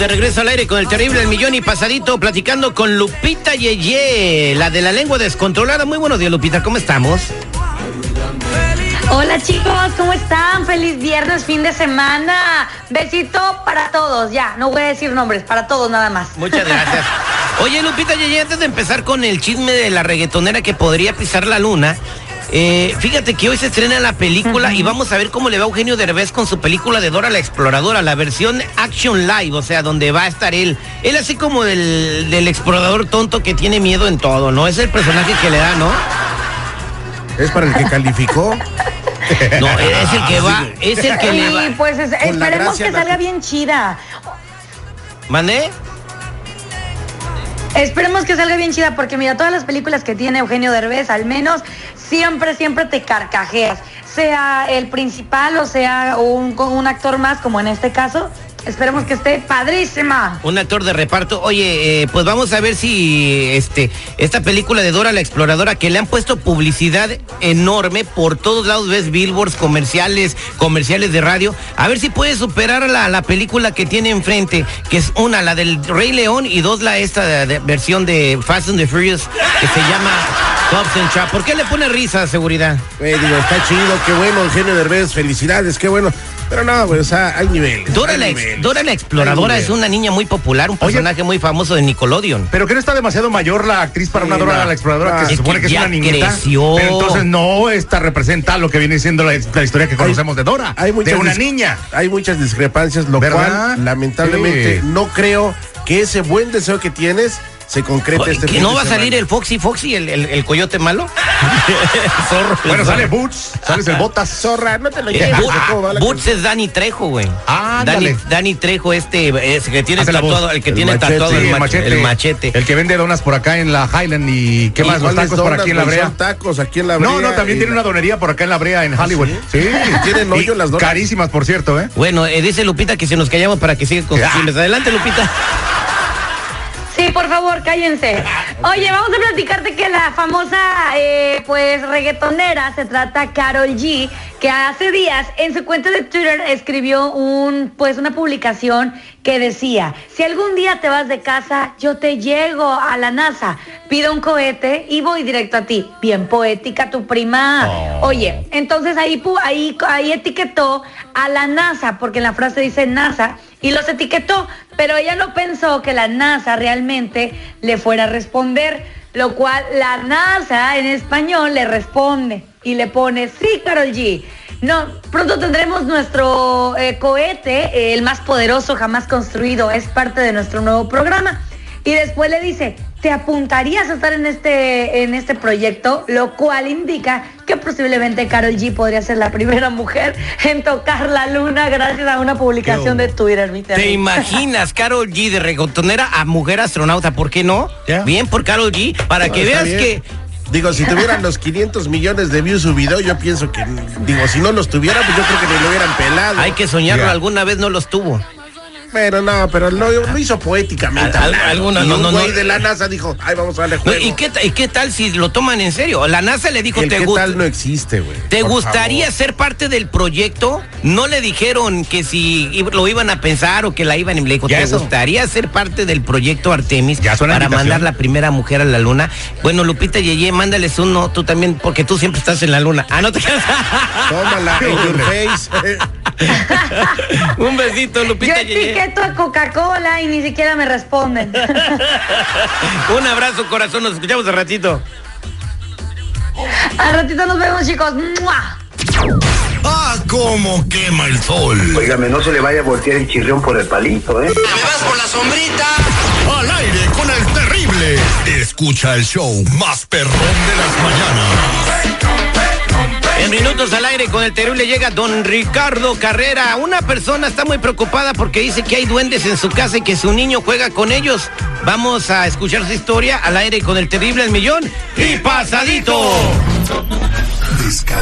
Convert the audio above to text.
De regreso al aire con el terrible El Millón y Pasadito platicando con Lupita Yeye, la de la lengua descontrolada. Muy buenos días, Lupita, ¿cómo estamos? Hola chicos, ¿cómo están? Feliz viernes, fin de semana. Besito para todos, ya, no voy a decir nombres, para todos nada más. Muchas gracias. Oye, Lupita Yeye, antes de empezar con el chisme de la reggaetonera que podría pisar la luna, eh, fíjate que hoy se estrena la película y vamos a ver cómo le va a Eugenio Derbez con su película de Dora la Exploradora, la versión Action Live, o sea, donde va a estar él. Él así como del, del explorador tonto que tiene miedo en todo, ¿no? Es el personaje que le da, ¿no? ¿Es para el que calificó? No, es el que va, es el que le va. Pues es- esperemos que la- salga bien chida. ¿Mané? Esperemos que salga bien chida porque mira, todas las películas que tiene Eugenio Derbez, al menos siempre, siempre te carcajeas. Sea el principal o sea un, un actor más, como en este caso. Esperemos que esté padrísima. Un actor de reparto. Oye, eh, pues vamos a ver si este esta película de Dora la Exploradora que le han puesto publicidad enorme por todos lados, ves billboards, comerciales, comerciales de radio. A ver si puede superar la, la película que tiene enfrente, que es una, la del Rey León, y dos, la esta de- versión de Fast and the Furious, que se llama Hobbs and. ¿Por qué le pone risa, seguridad? Güey, digo, está chido, qué bueno, Eugenio Derbez, felicidades, qué bueno. Pero no, güey, o sea, hay niveles. Dora hay la, ex-. Dora la Exploradora es una niña muy popular, un personaje muy famoso de Nickelodeon. Pero que no está demasiado mayor la actriz para Sí, una Dora no. la exploradora que se supone que es una niñita. creció. Pero entonces no, esta representa lo que viene siendo la, la historia que conocemos de Dora. Hay muchas de una niña. Hay muchas discrepancias, lo ¿Verdad? cual, lamentablemente, Sí. no creo que ese buen deseo que tienes se concrete Oye, este ¿que no va a salir el Foxy Foxy, el, el- el coyote malo? Zorro. Bueno, sale Boots, sales el Botas. Zorra, no te lo Eh, lleves. Bu- ¿cómo va la Boots cosa? es Dani Trejo, güey. Ah, Dani. Dani Trejo, este, es que tiene Hace tatuado, el que El tiene machete. tatuado Sí, el, mach- el machete. El que vende donas por acá en la Highland y qué ¿Y más, los tacos por donas, aquí en la brea. Tacos aquí en la brea. No, no, también tiene la- una donería por acá en la brea en Hollywood. Sí. ¿Tienen hoyo las donas? Carísimas, por cierto, ¿eh? Bueno, eh, dice Lupita que si nos callamos para que siga con sus Ah. Adelante, Lupita. Favor, cállense. Oye, vamos a platicarte que la famosa, eh, pues, reggaetonera se trata Carol G, que hace días en su cuenta de Twitter escribió un, pues, una publicación que decía, si algún día te vas de casa, yo te llego a la NASA, pido un cohete y voy directo a ti. Bien poética tu prima. Oye, entonces ahí, ahí, ahí etiquetó a la NASA, porque en la frase dice NASA, y los etiquetó, pero ella no pensó que la NASA realmente le fuera a responder, lo cual la NASA en español le responde y le pone, sí, Carol G. No, pronto tendremos nuestro eh, cohete, eh, el más poderoso jamás construido, es parte de nuestro nuevo programa. Y después le dice, ¿te apuntarías a estar en este, en este proyecto? Lo cual indica que posiblemente Carol G podría ser la primera mujer en tocar la luna gracias a una publicación de Twitter, mi ¿Te imaginas Carol G de reggaetonera a mujer astronauta? ¿Por qué no? Bien por Carol G, para No, que veas bien. que Digo, si tuvieran los 500 millones de views su video, yo pienso que, digo, si no los tuviera, pues yo creo que ni lo hubieran pelado. hay que soñarlo, alguna vez no los tuvo. Pero no, pero lo, lo hizo poéticamente. Al- al- alguna- Y no, un no, güey no. de la NASA dijo, ay, vamos a darle No, juego. ¿y, qué, ta- ¿Y qué tal si lo toman en serio? La NASA le dijo, El ¿te, gusta- tal no existe, güey. ¿te gustaría favor. ser parte del proyecto? No le dijeron que si lo iban a pensar o que la iban a... Le dijo, ¿te eso. gustaría ser parte del proyecto Artemis Ya para invitación. mandar la primera mujer a la luna? Bueno, Lupita Yeye, mándales uno, tú también, porque tú siempre estás en la luna. Ah, no te quedas. Tómala en your face. Un besito, Yo Lupita Yeye. etiqueto a Coca-Cola y ni siquiera me responden. Un abrazo, corazón, nos escuchamos de ratito. Al ratito nos vemos, chicos. ¡Mua! ¡Ah, cómo quema el sol! Óigame, no se le vaya a voltear el chirrión por el palito, ¿eh? ¿Me vas por la sombrita? ¡Al aire con el terrible! Escucha el show más perrón de las mañanas. En minutos al aire con el terrible llega don Ricardo Carrera. Una persona está muy preocupada porque dice que hay duendes en su casa y que su niño juega con ellos. Vamos a escuchar su historia al aire con el terrible El Millón y pasadito.